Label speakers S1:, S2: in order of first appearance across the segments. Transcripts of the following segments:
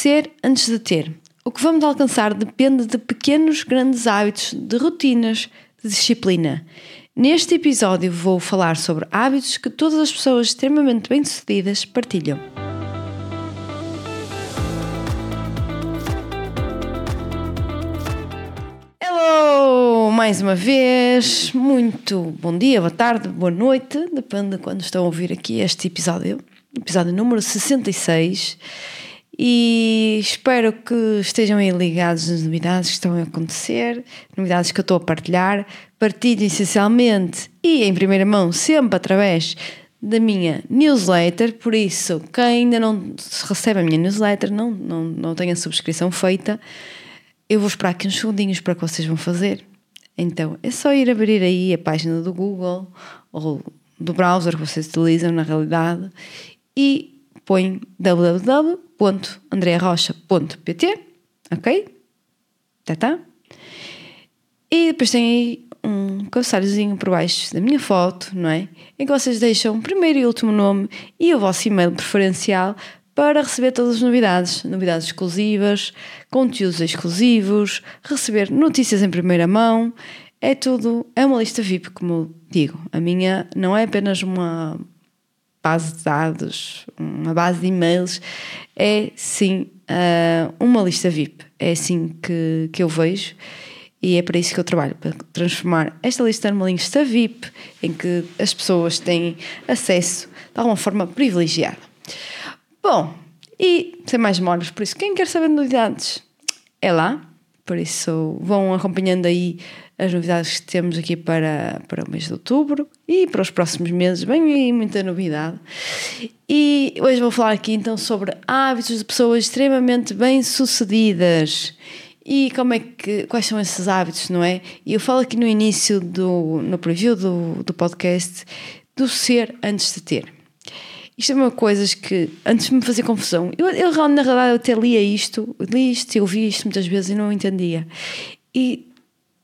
S1: Ser antes de ter. O que vamos alcançar depende de pequenos, grandes hábitos, de rotinas, de disciplina. Neste episódio vou falar sobre hábitos que todas as pessoas extremamente bem-sucedidas partilham. Hello! Mais uma vez, muito bom dia, boa tarde, boa noite, depende de quando estão a ouvir aqui este episódio, episódio número 66 e espero que estejam aí ligados nas novidades que estão a acontecer, novidades que eu estou a partilhar. Partilho essencialmente e em primeira mão, sempre através da minha newsletter, por isso, quem ainda não recebe a minha newsletter, não, não, não tem a subscrição feita, eu vou esperar aqui uns segundinhos para que vocês vão fazer. Então, é só ir abrir aí a página do Google ou do browser que vocês utilizam na realidade e põe www.andrearrocha.pt, ok? Tá, tá? E depois tem aí um cabeçalhozinho por baixo da minha foto, não é? Em que vocês deixam o primeiro e último nome e o vosso e-mail preferencial para receber todas as novidades, novidades exclusivas, conteúdos exclusivos, receber notícias em primeira mão. É tudo, é uma lista VIP, como digo. A minha não é apenas uma base de dados, uma base de e-mails, é sim uh, uma lista VIP. É assim que, que eu vejo e é para isso que eu trabalho para transformar esta lista numa lista VIP em que as pessoas têm acesso de alguma forma privilegiada. Bom, e sem mais demoras, por isso, quem quer saber novidades é lá, por isso vão acompanhando aí as novidades que temos aqui para, para o mês de outubro e para os próximos meses. Vem aí muita novidade. E hoje vou falar aqui então sobre hábitos de pessoas extremamente bem-sucedidas. E como é que, quais são esses hábitos, não é? E eu falo aqui no início do no preview do, do podcast do ser antes de ter. Isto é uma coisa que antes me fazia confusão. Eu, eu na realidade eu até lia isto, li isto e ouvi isto muitas vezes e não entendia. E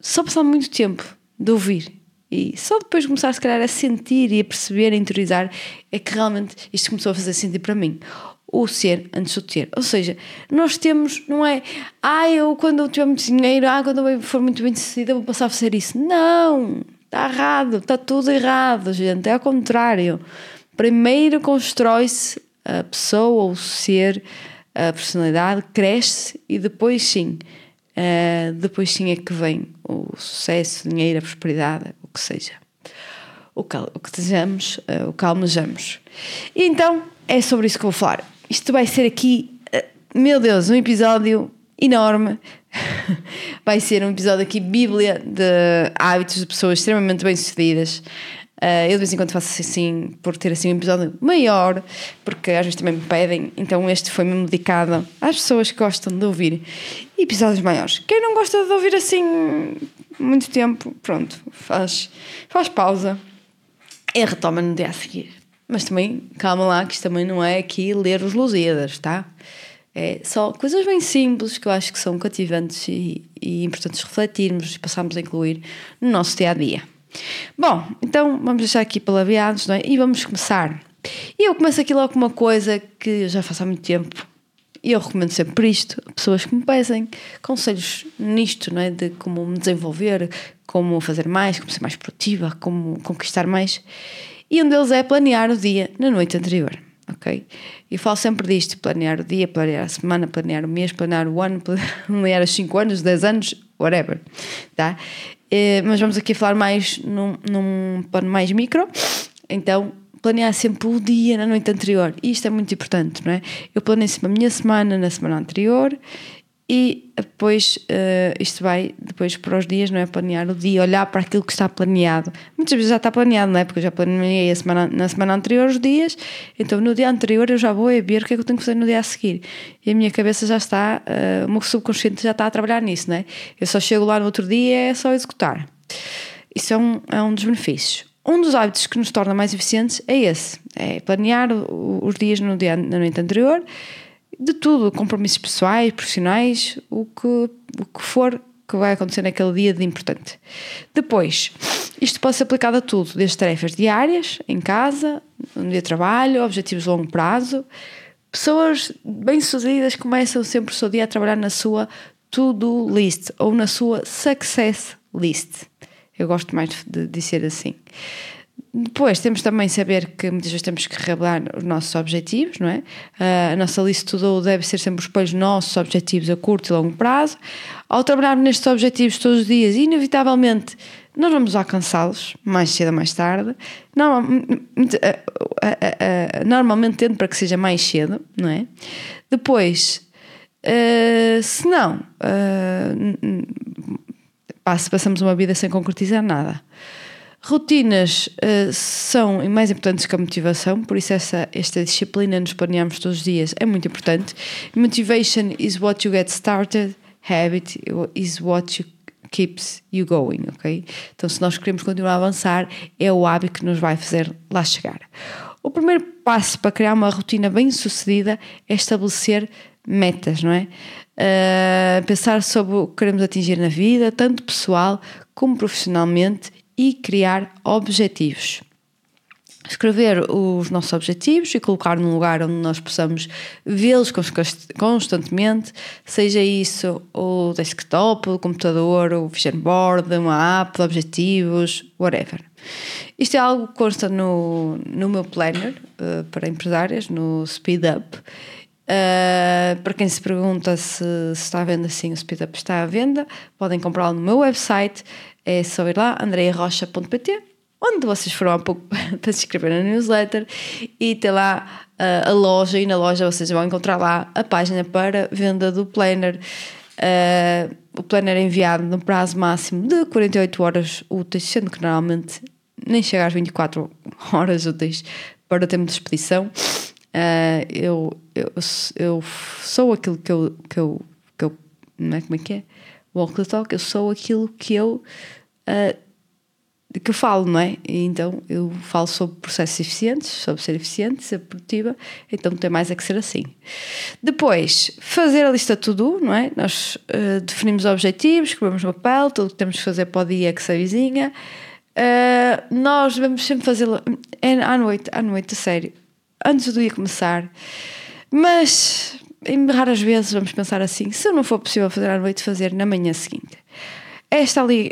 S1: só passar muito tempo de ouvir e só depois começar se calhar a sentir e a perceber, a interiorizar, é que realmente isto começou a fazer sentido para mim. O ser antes do ter. Ou seja, nós temos, não é, ah, eu quando eu tiver muito dinheiro, ah, quando eu for muito bem sucedida, vou passar a fazer isso. Não! Está errado, está tudo errado, gente. É ao contrário. Primeiro constrói-se a pessoa, o ser, a personalidade, cresce e depois sim Uh, depois sim é que vem o sucesso, dinheiro, a prosperidade, o que seja. O que, o que desejamos, uh, o que almejamos. E então é sobre isso que vou falar. Isto vai ser aqui, uh, meu Deus, um episódio enorme. vai ser um episódio aqui, Bíblia de hábitos de pessoas extremamente bem-sucedidas. Eu de vez em quando faço assim, por ter assim um episódio maior, porque às vezes também me pedem, então este foi mesmo dedicado às pessoas que gostam de ouvir episódios maiores. Quem não gosta de ouvir assim muito tempo, pronto, faz, faz pausa e retoma no dia a seguir. Mas também, calma lá, que isto também não é aqui ler os Lusíadas, tá? É só coisas bem simples que eu acho que são cativantes e, e importantes refletirmos e passarmos a incluir no nosso dia a dia. Bom, então vamos deixar aqui palavreados não é? e vamos começar. E eu começo aqui logo com uma coisa que eu já faço há muito tempo e eu recomendo sempre isto a pessoas que me pedem conselhos nisto, não é? De como me desenvolver, como fazer mais, como ser mais produtiva, como conquistar mais. E um deles é planear o dia na noite anterior, ok? Eu falo sempre disto: planear o dia, planear a semana, planear o mês, planear o ano, planear os 5 anos, 10 anos, whatever, tá? Eh, mas vamos aqui falar mais num, num plano mais micro. Então, planear sempre o dia na noite anterior. E isto é muito importante, não é? Eu planeio sempre a minha semana na semana anterior e depois uh, isto vai depois para os dias, não é? Planear o dia, olhar para aquilo que está planeado. Muitas vezes já está planeado, não é? Porque eu já planeei semana, na semana anterior os dias, então no dia anterior eu já vou a ver o que é que eu tenho que fazer no dia a seguir. E a minha cabeça já está, uh, o meu subconsciente já está a trabalhar nisso, não é? Eu só chego lá no outro dia é só executar. Isso é um, é um dos benefícios. Um dos hábitos que nos torna mais eficientes é esse: é planear os dias no dia, na noite anterior de tudo, compromissos pessoais, profissionais, o que, o que for que vai acontecer naquele dia de importante. Depois, isto pode ser aplicado a tudo, desde tarefas diárias, em casa, no dia de trabalho, objetivos de longo prazo, Pessoas bem-sucedidas começam sempre o seu dia a trabalhar na sua to-do list ou na sua success list. Eu gosto mais de dizer assim. Depois temos também saber que muitas vezes temos que revelar os nossos objetivos, não é? Uh, a nossa lista tudo deve ser sempre os espelho dos nossos objetivos a curto e longo prazo. Ao trabalhar nestes objetivos todos os dias, inevitavelmente nós vamos alcançá-los mais cedo ou mais tarde. Normalmente, normalmente tendo para que seja mais cedo, não é? Depois, se não, passamos uma vida sem concretizar nada. Rotinas uh, são mais importantes que a motivação, por isso essa, esta disciplina nos planeamos todos os dias é muito importante. Motivation is what you get started, habit is what you keeps you going, ok? Então, se nós queremos continuar a avançar, é o hábito que nos vai fazer lá chegar. O primeiro passo para criar uma rotina bem sucedida é estabelecer metas, não é? Uh, pensar sobre o que queremos atingir na vida, tanto pessoal como profissionalmente, e criar objetivos. Escrever os nossos objetivos e colocar num lugar onde nós possamos vê-los constantemente, seja isso o desktop, o computador, o vision board, uma app de objetivos, whatever. Isto é algo que consta no, no meu planner uh, para empresárias, no Speed Up. Uh, para quem se pergunta se, se, está à venda, sim, o Speed Up está à venda. Podem comprá-lo no meu website é só ir lá, andrearrocha.pt, onde vocês foram há pouco para se inscrever na newsletter e ter lá uh, a loja. E na loja vocês vão encontrar lá a página para venda do planner. Uh, o planner é enviado no prazo máximo de 48 horas úteis, sendo que normalmente nem chega às 24 horas úteis para o tempo de expedição. Uh, eu, eu, eu sou aquilo que eu, que eu, que eu não é como é que é? Walk the talk, eu sou aquilo que eu uh, que eu falo, não é? Então eu falo sobre processos eficientes, sobre ser eficiente, ser produtiva, então tem mais a que ser assim. Depois, fazer a lista tudo, não é? Nós uh, definimos objetivos, escrevemos no papel, tudo que temos que fazer para o dia que se avizinha. Uh, nós devemos sempre fazer é à noite, à noite, a sério, antes do dia começar. Mas em raras vezes vamos pensar assim: se não for possível fazer à noite, fazer na manhã seguinte. Esta ali,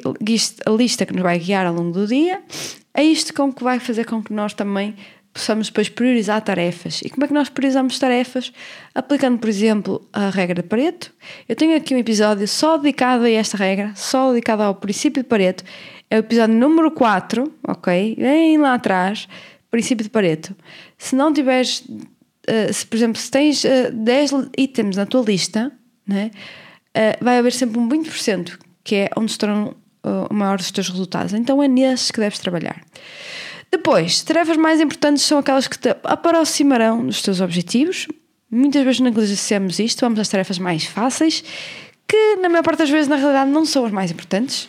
S1: a lista que nos vai guiar ao longo do dia é isto com que vai fazer com que nós também possamos depois priorizar tarefas. E como é que nós priorizamos tarefas? Aplicando, por exemplo, a regra de Pareto. Eu tenho aqui um episódio só dedicado a esta regra, só dedicado ao princípio de Pareto. É o episódio número 4, ok? Bem lá atrás, princípio de Pareto. Se não tiveres, uh, se, por exemplo, se tens uh, eh, 10 itens na tua lista, né, uh, vai haver sempre um 20% que é onde estarão uh, o maior dos teus resultados. Então é nesses que deves trabalhar. Depois, tarefas mais importantes são aquelas que te aproximarão dos teus objetivos. Muitas vezes negligenciamos isto, vamos às tarefas mais fáceis, que na maior parte das vezes na realidade não são as mais importantes.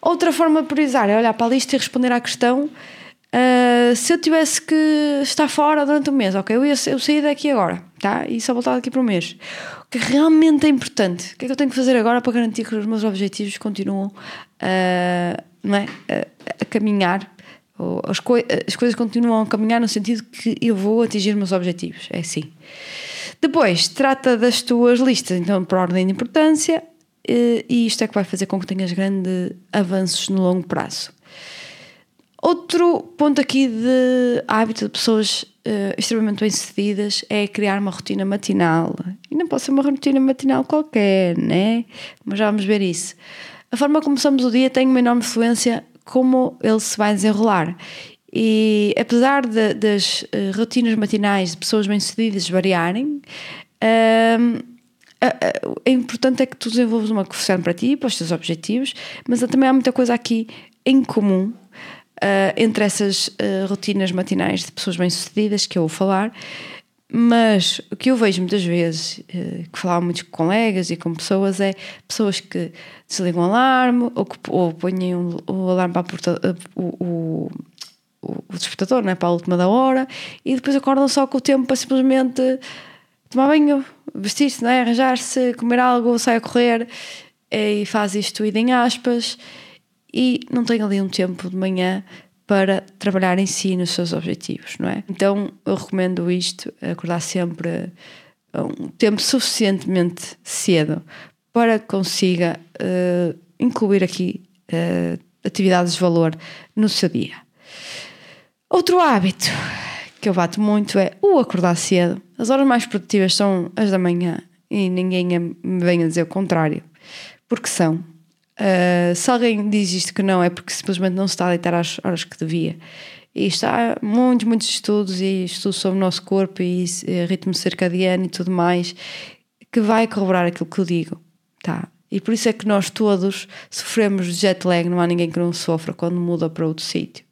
S1: Outra forma de priorizar é olhar para a lista e responder à questão Uh, se eu tivesse que estar fora durante um mês, ok, eu, ia, eu saí daqui agora, tá? E só voltar daqui para um mês. O que realmente é importante? O que é que eu tenho que fazer agora para garantir que os meus objetivos continuam uh, não é? Uh, a caminhar? Ou as, as coisas continuam a caminhar no sentido que eu vou atingir os meus objetivos. É assim. Depois, trata das tuas listas, então, por ordem de importância, e isto é que vai fazer com que tenhas grandes avanços no longo prazo. Outro ponto aqui de hábito de pessoas uh, extremamente bem-sucedidas é criar uma rotina matinal. E não pode ser uma rotina matinal qualquer, né? Mas já vamos ver isso. A forma como começamos o dia tem uma enorme influência como ele se vai desenrolar. E apesar de, das uh, rotinas matinais de pessoas bem-sucedidas variarem, uh, é importante é que tu desenvolves uma conversão para ti, para os teus objetivos, mas também há muita coisa aqui em comum uh, entre essas uh, rotinas matinais de pessoas bem-sucedidas que eu vou falar, mas o que eu vejo muitas vezes, uh, que falava muito com colegas e com pessoas, é pessoas que desligam o alarme ou, que, ou põem o, alarme para porta, o, o, o despertador né, para a última da hora e depois acordam só com o tempo para simplesmente tomar banho, vestir-se, né, arranjar-se, comer algo, sair a correr e faz isto tudo em aspas e não tenho ali um tempo de manhã para trabalhar em si nos seus objetivos, não é? Então eu recomendo isto, acordar sempre um tempo suficientemente cedo para que consiga uh, incluir aqui uh, atividades de valor no seu dia. Outro hábito que eu bato muito é o acordar cedo. As horas mais produtivas são as da manhã e ninguém me vem a dizer o contrário, porque são. Uh, se alguém diz isto que não, é porque simplesmente não se está a deitar às horas que devia. E está muitos, muitos estudos e estudos sobre o nosso corpo e, e ritmo circadiano e tudo mais que vai corroborar aquilo que eu digo. Tá? E por isso é que nós todos sofremos de jet lag, não há ninguém que não sofra quando muda para outro sítio.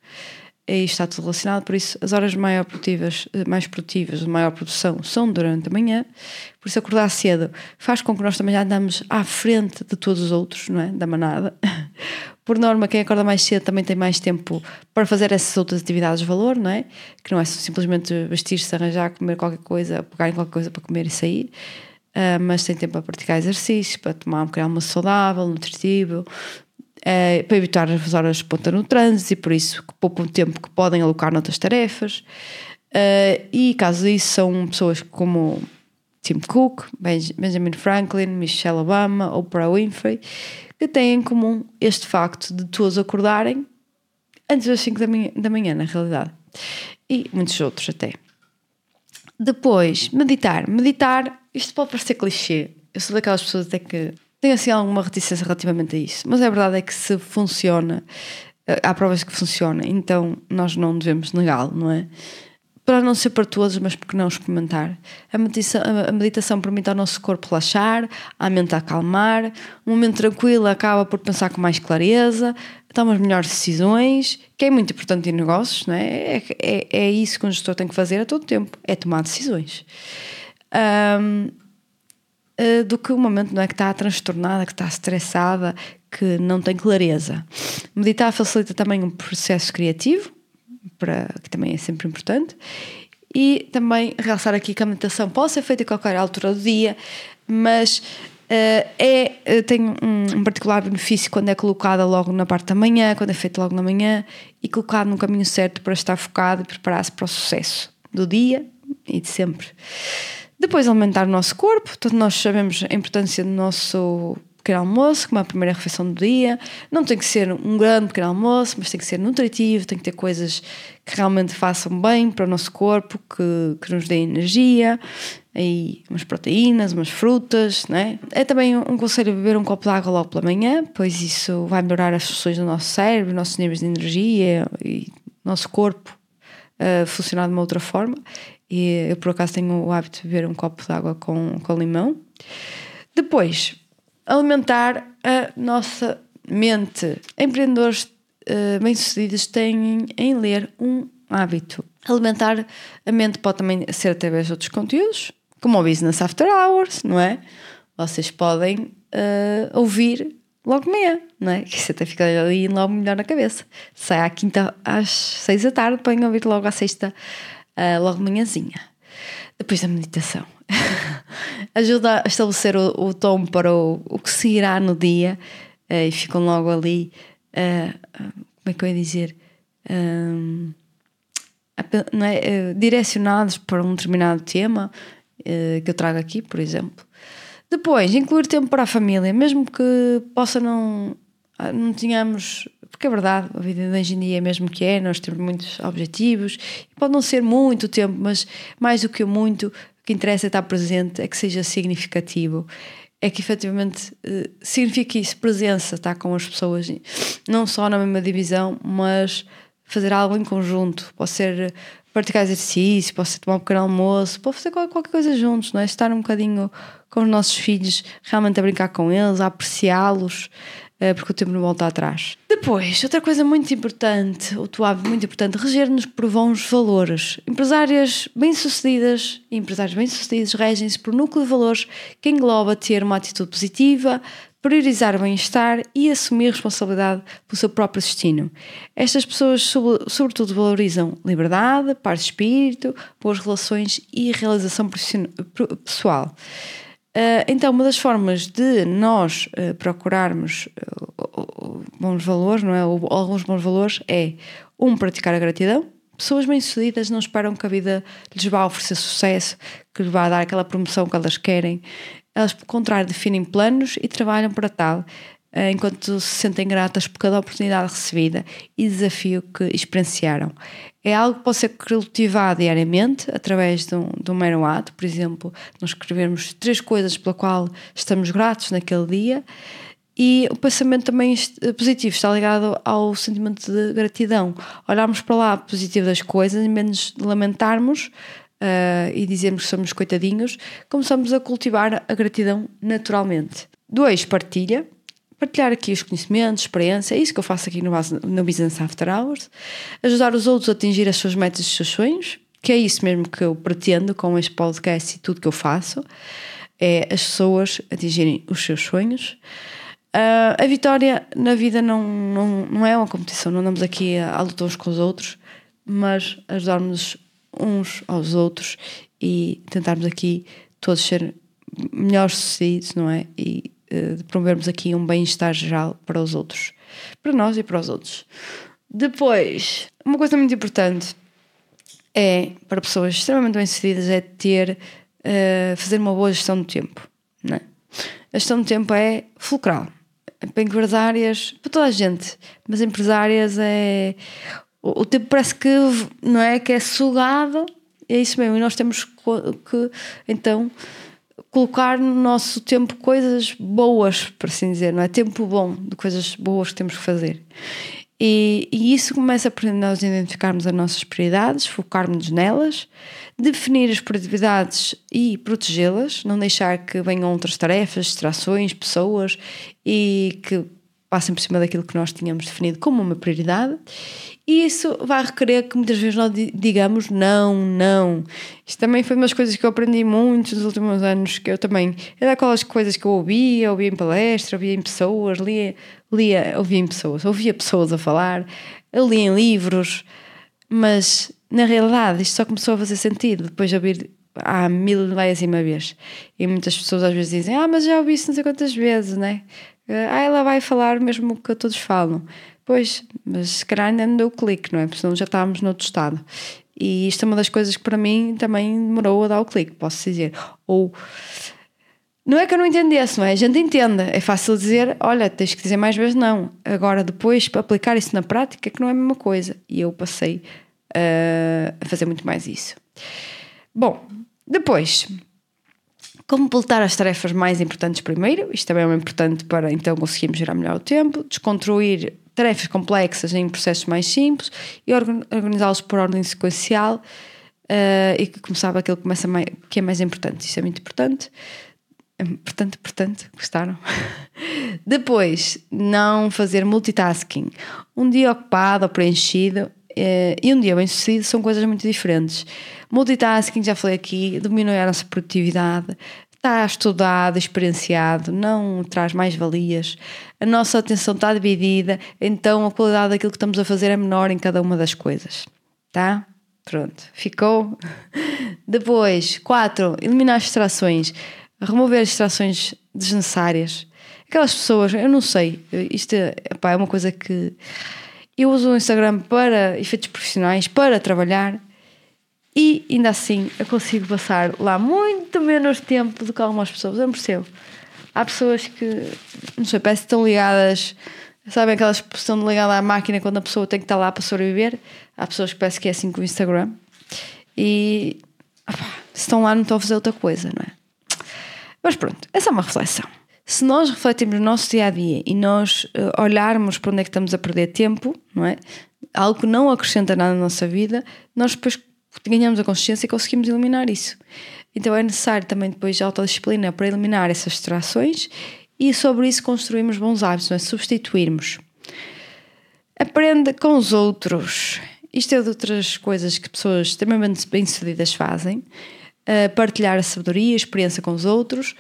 S1: E está tudo relacionado, por isso as horas mais produtivas, mais produtivas, de maior produção são durante a manhã. Por isso acordar cedo faz com que nós também andamos à frente de todos os outros, não é? Da manada. Por norma, quem acorda mais cedo também tem mais tempo para fazer essas outras atividades de valor, não é? Que não é simplesmente vestir-se, arranjar, comer qualquer coisa, pegar em qualquer coisa para comer e sair. Uh, mas tem tempo para praticar exercícios, para tomar um pequeno almoço saudável, nutritivo, uh, para evitar as horas de ponta no trânsito e por isso poupam tempo que podem alocar noutras tarefas. Uh, e caso isso, são pessoas como Tim Cook, Benjamin Franklin, Michelle Obama, Oprah Winfrey, que têm em comum este facto de todos acordarem antes das 5 da da manhã, na realidade. E muitos outros até. Depois, meditar. Meditar, isto pode parecer clichê. Eu sou daquelas pessoas até que têm assim alguma reticência relativamente a isso. Mas a verdade é que se funciona, eh, há provas que funciona, então nós não devemos negá-lo, não é? Para não ser para todos, mas porque não experimentar? A meditação, a meditação permite ao nosso corpo relaxar, a mente acalmar, um momento tranquilo acaba por pensar com mais clareza, tomamos melhores decisões, que é muito importante em negócios, não é? É, é, é isso que um gestor tem que fazer a todo tempo, é tomar decisões. Um, eh, do que o momento não é que está transtornada, que está estressada, que não tem clareza. Meditar facilita também um processo criativo, para, que também é sempre importante, e também realçar aqui que a meditação pode ser feita a qualquer altura do dia, mas Uh, é, tem um, um, particular benefício quando é colocada logo na parte da manhã, quando é feita logo na manhã e colocado no caminho certo para estar focado e preparar-se para o sucesso do dia e de sempre. Depois alimentar o nosso corpo, todos nós sabemos a importância do nosso pequeno almoço, como a primeira refeição do dia. Não tem que ser um grande pequeno almoço, mas tem que ser nutritivo, tem que ter coisas que realmente façam bem para o nosso corpo, que, que nos dêem energia, aí umas proteínas, umas frutas, né? É também um conselho beber um copo de água logo pela manhã, pois isso vai melhorar as funções do nosso cérebro, nossos níveis de energia e nosso corpo uh, funcionar de uma outra forma. E eu por acaso tenho o hábito de beber um copo de água com, com limão. Depois, alimentar a nossa mente. Empreendedores uh, bem-sucedidos têm em ler um hábito. Alimentar a mente pode também ser através de outros conteúdos, como o Business After Hours, não é? Vocês podem uh, ouvir logo manhã, não é? Que isso até fica ali logo melhor na cabeça. Sai à quinta às seis da tarde, podem ouvir logo à sexta, uh, logo de manhãzinha. Depois da meditação. ajuda a estabelecer o, o tom para o, o que seguirá no dia uh, e ficam logo ali, uh, como é que eu ia dizer? Um, é? direcionados para um determinado tema que eu trago aqui, por exemplo. Depois, incluir tempo para a família, mesmo que possa não, não tenhamos porque é verdade, a vida da engenharia é mesmo que é, nós temos muitos objetivos, pode não ser muito tempo, mas mais do que muito, que interessa é estar presente, é que seja significativo, é que efetivamente eh, signifique isso, presença, estar com as pessoas, não só na mesma divisão, mas fazer algo em conjunto. Pode ser praticar exercício, pode ser tomar um pequeno almoço, pode fazer qualquer coisa juntos, não é? Estar um bocadinho com os nossos filhos, realmente a brincar com eles, a apreciá-los, porque o tempo não volta atrás. Depois, outra coisa muito importante, outro hábito muito importante, reger-nos por bons valores. Empresárias bem-sucedidas e empresários bem-sucedidos regem-se por núcleo de valores que engloba ter uma atitude positiva, priorizar o bem-estar e assumir responsabilidade pelo seu próprio destino. Estas pessoas, sobretudo, valorizam liberdade, paz de espírito, boas relações e realização pessoal. Uh, então, uma das formas de nós uh, procurarmos uh, bons valores, não é? Ou alguns bons valores é um, praticar a gratidão. Pessoas bem-sucedidas não esperam que a vida lhes vá oferecer sucesso, que lhes vá dar aquela promoção que elas querem. Elas, pelo contrário, definem planos e trabalham para tal, enquanto se sentem gratas por cada oportunidade recebida e desafio que experienciaram. É algo que pode ser cultivado diariamente através de um, de um mero ato, por exemplo, nós escrevermos três coisas pela qual estamos gratos naquele dia. E o pensamento também positivo está ligado ao sentimento de gratidão. Olharmos para lá positivo das coisas, em menos lamentarmos uh, e dizermos que somos coitadinhos, começamos a cultivar a gratidão naturalmente. Dois, partilha. Partilhar aqui os conhecimentos, experiência, é isso que eu faço aqui no, no Business After Hours. Ajudar os outros a atingir as suas metas e os seus sonhos, que é isso mesmo que eu pretendo com este podcast e tudo que eu faço, é as pessoas atingirem os seus sonhos. Uh, a vitória na vida não, não, não é uma competição, não andamos aqui a, a lutar uns com os outros, mas ajudarmos uns aos outros e tentarmos aqui todos ser melhores sucedidos, não é? E uh, promovermos aqui um bem-estar geral para os outros, para nós e para os outros. Depois, uma coisa muito importante é, para pessoas extremamente bem-sucedidas, é ter, uh, fazer uma boa gestão do tempo, é? A gestão do tempo é fulcral para empresárias, para toda a gente, mas empresárias é. O, o tempo parece que não é que é sugado, é isso mesmo, e nós temos que então colocar no nosso tempo coisas boas, por assim dizer, não é? Tempo bom de coisas boas que temos que fazer. E, e isso começa por nós identificarmos as nossas prioridades, focarmos nelas, definir as prioridades e protegê-las, não deixar que venham outras tarefas, distrações, pessoas e que passem por cima daquilo que nós tínhamos definido como uma prioridade. E isso vai requerer que muitas vezes nós digamos não, não. Isto também foi uma das coisas que eu aprendi muito nos últimos anos, que eu também, era aquelas coisas que eu ouvia, ouvia em palestra, ouvia em pessoas, lia, lia, ouvia em pessoas, ouvia pessoas a falar, eu lia em livros, mas na realidade isto só começou a fazer sentido depois de ouvir há mil e uma vez. E muitas pessoas às vezes dizem, ah, mas já ouvi isso não sei quantas vezes, né? Ah, ela vai falar mesmo o que todos falam. Pois, mas se calhar ainda não deu clique, não é? Porque senão já estávamos noutro estado. E isto é uma das coisas que para mim também demorou a dar o clique, posso dizer. Ou não é que eu não entendesse, não é? A gente entende. É fácil dizer, olha, tens que dizer mais vezes não. Agora, depois, para aplicar isso na prática, é que não é a mesma coisa. E eu passei uh, a fazer muito mais isso. Bom, depois, completar as tarefas mais importantes primeiro, isto também é importante para então conseguirmos gerar melhor o tempo, desconstruir tarefas complexas em processos mais simples e organizá-los por ordem sequencial uh, e que começava aquilo que, começa mais, que é mais importante. Isso é muito importante. Importante, importante, gostaram? Depois, não fazer multitasking. Um dia ocupado ou preenchido e um dia bem sucedido são coisas muito diferentes. Multitasking, já falei aqui, diminui a nossa produtividade, está estudado, experienciado, não traz mais valias, a nossa atenção está dividida, então a qualidade daquilo que estamos a fazer é menor em cada uma das coisas. Tá? Pronto, ficou? Depois, quatro, eliminar as distrações, remover as distrações desnecessárias. Aquelas pessoas, eu não sei, isto é, epá, é uma coisa que eu uso o Instagram para efeitos profissionais, para trabalhar e ainda assim eu consigo passar lá muito menos tempo do que algumas pessoas. Eu não percebo. Há pessoas que, não sei, parece que estão ligadas, sabem aquelas que estão ligadas à máquina quando a pessoa tem que estar lá para sobreviver. Há pessoas que parece que é assim com o Instagram. E opa, se estão lá não estão a fazer outra coisa, não é? Mas pronto, essa é uma reflexão. Se nós refletirmos no nosso dia a dia e nós uh, olharmos para onde é que estamos a perder tempo, não é? Algo que não acrescenta nada na nossa vida, nós depois ganhamos a consciência e conseguimos eliminar isso. Então é necessário também depois a autodisciplina para eliminar essas distrações e sobre isso construirmos bons hábitos, não é? substituirmos. Aprenda com os outros. Isto é de outras coisas que pessoas extremamente bem-sucedidas fazem. Uh, partilhar a sabedoria, a experiência com os outros.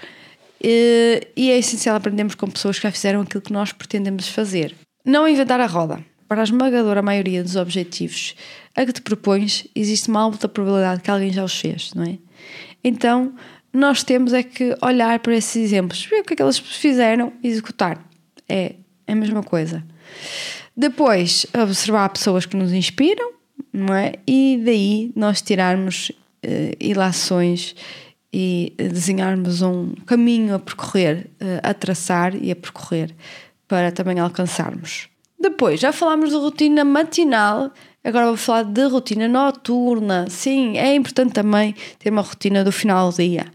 S1: Uh, e é essencial aprendermos com pessoas que já fizeram aquilo que nós pretendemos fazer. Não inventar a roda. Para a esmagadora maioria dos objetivos a que te propões, existe uma alta probabilidade que alguém já os fez, não é? Então, nós temos é que olhar para esses exemplos, ver o que é que eles fizeram e executar. É a mesma coisa. Depois, observar pessoas que nos inspiram, não é? E daí nós tirarmos uh, ilações e desenharmos um caminho a percorrer, uh, a traçar e a percorrer para também alcançarmos. Depois, já falámos de rotina matinal, agora vou falar de rotina noturna. Sim, é importante também ter uma rotina do final do dia.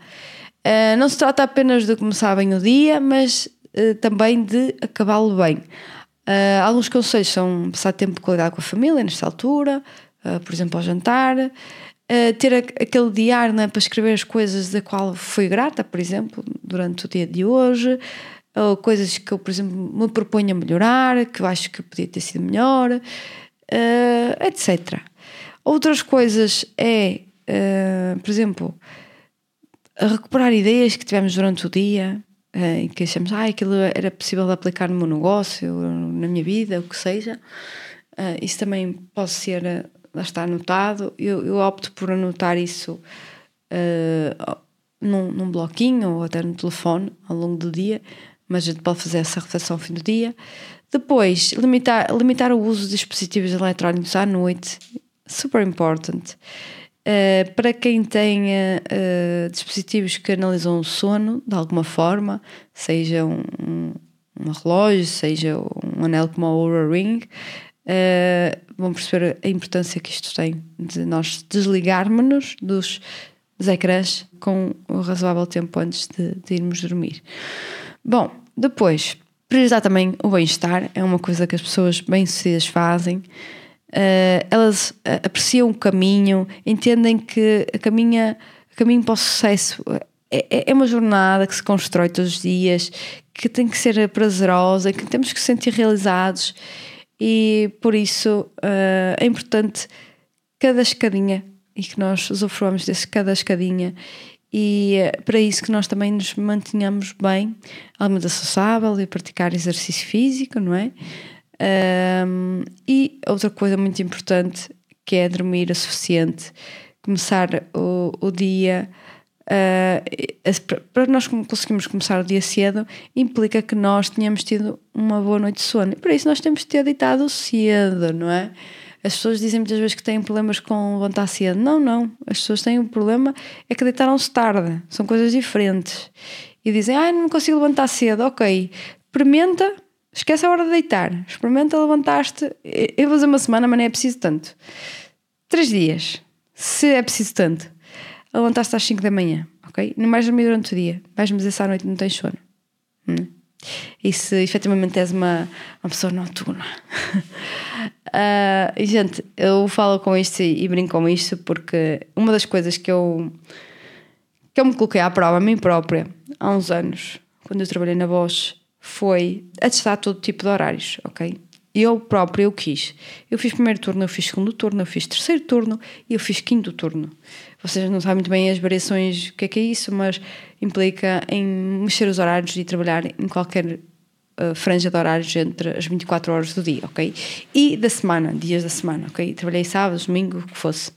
S1: Uh, não se trata apenas de começar bem o dia, mas também de acabá-lo bem. Alguns conselhos são passar tempo de qualidade com a família nesta altura, por exemplo, ao jantar, ter aquele diário né, para escrever as coisas da qual fui grata, por exemplo, durante o dia de hoje, ou coisas que eu, por exemplo, me proponho a melhorar, que eu acho que podia ter sido melhor, uh, etc. Outras coisas é, uh, por exemplo, recuperar ideias que tivemos durante o dia e que achamos, ah, aquilo era possível aplicar no meu negócio, na minha vida, o que seja. isso também pode ser, está anotado. Eu, eu opto por anotar isso num, num bloquinho ou até no telefone ao longo do dia mas a gente pode fazer essa reflexão ao fim do dia. Depois, limitar, limitar o uso de dispositivos eletrónicos à noite, super importante. Uh, para quem tenha uh, dispositivos que analisam o sono de alguma forma, seja um, um, um relógio, seja um anel como a Oura Ring, uh, vão perceber a importância que isto tem de nós desligarmos-nos dos, dos ecrãs com o razoável tempo antes de, de irmos dormir. Bom, depois, priorizar também o bem-estar é uma coisa que as pessoas bem-sucedidas fazem. Uh, elas uh, apreciam o caminho, entendem que a caminha, a caminho para o sucesso é, é, é uma jornada que se constrói todos os dias, que tem que ser prazerosa, que temos que se sentir realizados e por isso uh, é importante cada escadinha e que nós usufruamos desse cada escadinha e é para isso que nós também nos mantenhamos bem, alimentação saudável e praticar exercício físico, não é? Um, e outra coisa muito importante que é dormir o suficiente, começar o, o dia. Uh, para nós conseguirmos começar o dia cedo, implica que nós tenhamos tido uma boa noite de sono. E para isso nós temos de ter deitado cedo, não é? As pessoas dizem muitas vezes que têm problemas com levantar cedo. Não, não. As pessoas têm um problema é que deitaram-se tarde. São coisas diferentes. E dizem, ah, não consigo levantar cedo. Ok, experimenta, esquece a hora de deitar. Experimenta levantar-te. Eu vou fazer uma semana, mas não é preciso tanto. Três dias, se é preciso tanto. Levantaste às 5 da manhã, ok? Não mais dormir durante o dia. Vais-me dizer se à noite não tens sono. Hum? E se efetivamente és uma, uma pessoa noturna. Uh, gente, eu falo com isto e, e brinco com isto porque uma das coisas que eu, que eu me coloquei à prova a mim própria há uns anos, quando eu trabalhei na Bosch, foi a testar todo tipo de horários, ok? Eu própria eu quis. Eu fiz primeiro turno, eu fiz segundo turno, eu fiz terceiro turno e eu fiz quinto turno. Vocês não sabem muito bem as variações, o que é que é isso, mas implica em mexer os horários e trabalhar em qualquer uh, franja de horários entre as 24 horas do dia, ok? E da semana, dias da semana, ok? Trabalhei sábado, domingo, o que fosse.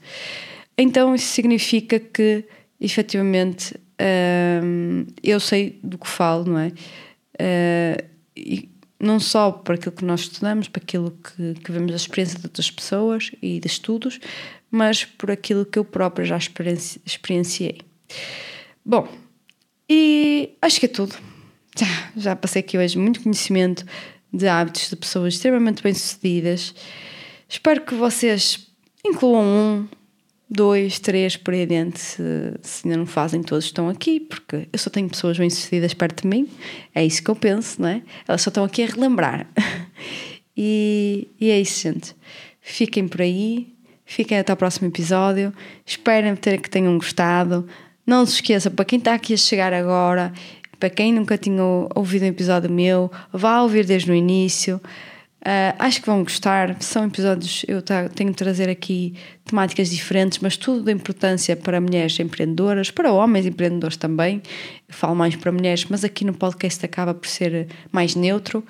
S1: Então isso significa que, efetivamente, uh, eu sei do que falo, não é? Uh, e não só para aquilo que nós estudamos, para aquilo que, que vemos a experiência de outras pessoas e de estudos, mas por aquilo que eu própria já experienci experienciei. Bom, e acho que é tudo já, já passei aqui hoje muito conhecimento de hábitos de pessoas extremamente bem-sucedidas. Espero que vocês incluam um, dois, três por aí adiante, se, se, ainda não fazem, todos estão aqui, porque eu só tenho pessoas bem-sucedidas perto de mim, é isso que eu penso, não é? Elas só estão aqui a relembrar. e, e é isso, gente. Fiquem por aí, fiquem até o próximo episódio. Esperem ter que tenham gostado. Não se esqueçam, para quem está aqui a chegar agora para quem nunca tinha ouvido um episódio meu, vá ouvir desde o início. Uh, acho que vão gostar. São episódios, eu tenho de trazer aqui temáticas diferentes, mas tudo de importância para mulheres empreendedoras, para homens empreendedores também. Eu falo mais para mulheres, mas aqui no podcast acaba por ser mais neutro.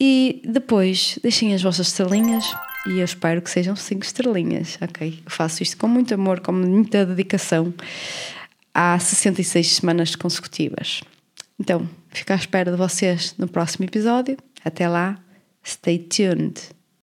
S1: E depois, deixem as vossas estrelinhas e eu espero que sejam cinco estrelinhas, ok? Eu faço isto com muito amor, com muita dedicação há 66 semanas consecutivas. Então, fico à espera de vocês no próximo episódio. Até lá, Stay tuned.